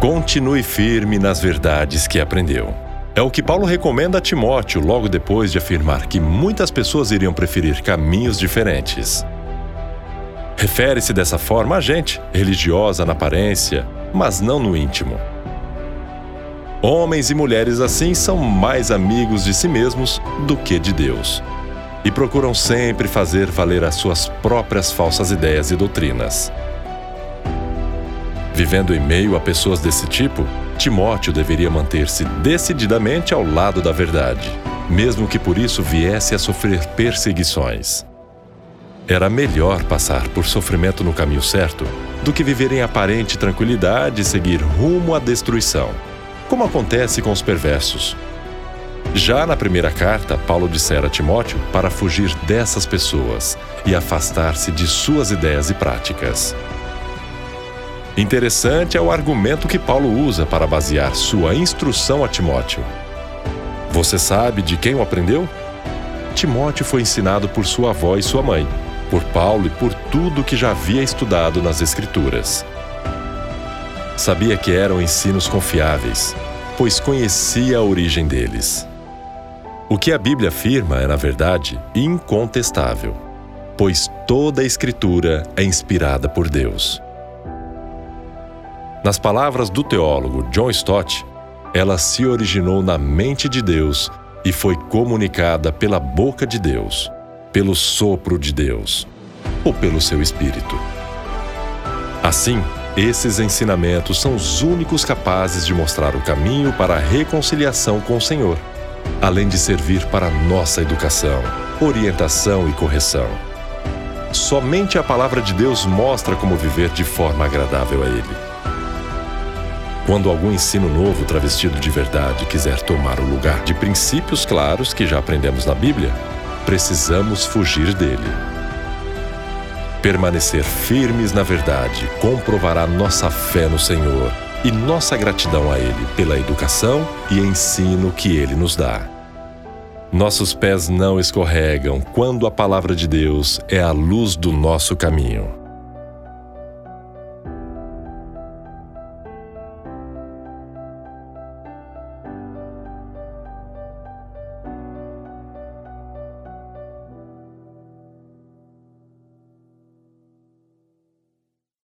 Continue firme nas verdades que aprendeu. É o que Paulo recomenda a Timóteo logo depois de afirmar que muitas pessoas iriam preferir caminhos diferentes. Refere-se dessa forma a gente, religiosa na aparência, mas não no íntimo. Homens e mulheres assim são mais amigos de si mesmos do que de Deus. E procuram sempre fazer valer as suas próprias falsas ideias e doutrinas. Vivendo em meio a pessoas desse tipo, Timóteo deveria manter-se decididamente ao lado da verdade, mesmo que por isso viesse a sofrer perseguições. Era melhor passar por sofrimento no caminho certo do que viver em aparente tranquilidade e seguir rumo à destruição, como acontece com os perversos. Já na primeira carta, Paulo dissera a Timóteo para fugir dessas pessoas e afastar-se de suas ideias e práticas. Interessante é o argumento que Paulo usa para basear sua instrução a Timóteo. Você sabe de quem o aprendeu? Timóteo foi ensinado por sua avó e sua mãe, por Paulo e por tudo que já havia estudado nas Escrituras. Sabia que eram ensinos confiáveis, pois conhecia a origem deles. O que a Bíblia afirma é, na verdade, incontestável, pois toda a Escritura é inspirada por Deus. Nas palavras do teólogo John Stott, ela se originou na mente de Deus e foi comunicada pela boca de Deus, pelo sopro de Deus ou pelo seu espírito. Assim, esses ensinamentos são os únicos capazes de mostrar o caminho para a reconciliação com o Senhor, além de servir para nossa educação, orientação e correção. Somente a palavra de Deus mostra como viver de forma agradável a Ele. Quando algum ensino novo travestido de verdade quiser tomar o lugar de princípios claros que já aprendemos na Bíblia, precisamos fugir dele. Permanecer firmes na verdade comprovará nossa fé no Senhor e nossa gratidão a Ele pela educação e ensino que Ele nos dá. Nossos pés não escorregam quando a palavra de Deus é a luz do nosso caminho.